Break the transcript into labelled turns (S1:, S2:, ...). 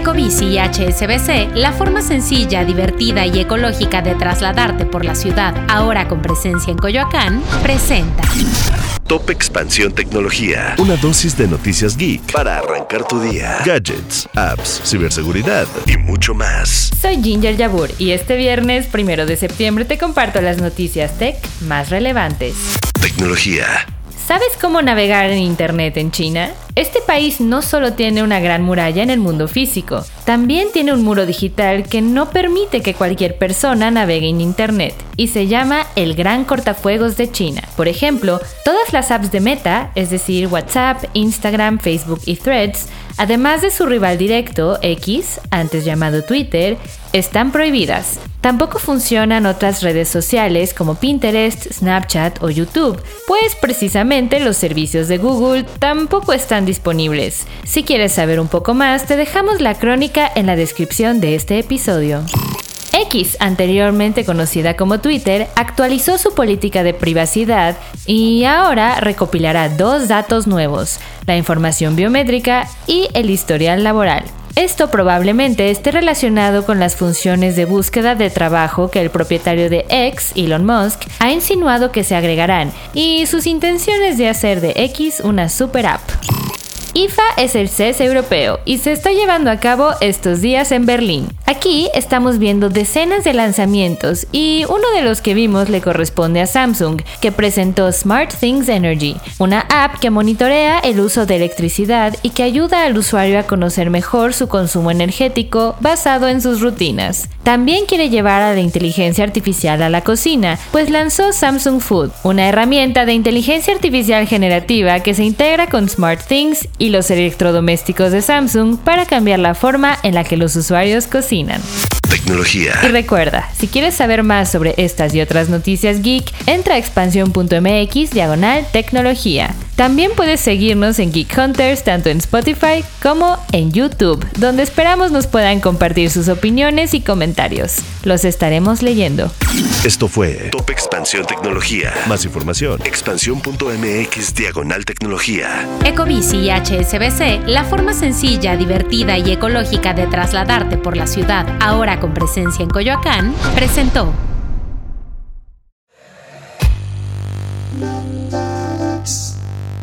S1: Ecobici y HSBC, la forma sencilla, divertida y ecológica de trasladarte por la ciudad, ahora con presencia en Coyoacán, presenta.
S2: Top Expansión Tecnología. Una dosis de noticias geek para arrancar tu día. Gadgets, apps, ciberseguridad y mucho más.
S3: Soy Ginger Yabur y este viernes, primero de septiembre, te comparto las noticias tech más relevantes.
S2: Tecnología.
S3: ¿Sabes cómo navegar en Internet en China? Este país no solo tiene una gran muralla en el mundo físico, también tiene un muro digital que no permite que cualquier persona navegue en Internet y se llama el Gran Cortafuegos de China. Por ejemplo, todas las apps de Meta, es decir, WhatsApp, Instagram, Facebook y Threads, además de su rival directo, X, antes llamado Twitter, están prohibidas. Tampoco funcionan otras redes sociales como Pinterest, Snapchat o YouTube, pues precisamente los servicios de Google tampoco están disponibles. Si quieres saber un poco más, te dejamos la crónica en la descripción de este episodio. X, anteriormente conocida como Twitter, actualizó su política de privacidad y ahora recopilará dos datos nuevos, la información biométrica y el historial laboral. Esto probablemente esté relacionado con las funciones de búsqueda de trabajo que el propietario de X, Elon Musk, ha insinuado que se agregarán y sus intenciones de hacer de X una super app. IFA es el CES europeo y se está llevando a cabo estos días en Berlín. Aquí estamos viendo decenas de lanzamientos y uno de los que vimos le corresponde a Samsung, que presentó Smart Things Energy, una app que monitorea el uso de electricidad y que ayuda al usuario a conocer mejor su consumo energético basado en sus rutinas. También quiere llevar a la inteligencia artificial a la cocina, pues lanzó Samsung Food, una herramienta de inteligencia artificial generativa que se integra con Smart Things y los electrodomésticos de Samsung para cambiar la forma en la que los usuarios cocinan.
S2: Tecnología.
S3: Y recuerda, si quieres saber más sobre estas y otras noticias geek, entra a expansión.mx diagonal tecnología. También puedes seguirnos en Geek Hunters tanto en Spotify como en YouTube, donde esperamos nos puedan compartir sus opiniones y comentarios. Los estaremos leyendo.
S2: Esto fue Top Expansión Tecnología. Más información, expansión.mx diagonal tecnología.
S1: Ecobici y HSBC, la forma sencilla, divertida y ecológica de trasladarte por la ciudad, ahora con presencia en Coyoacán, presentó.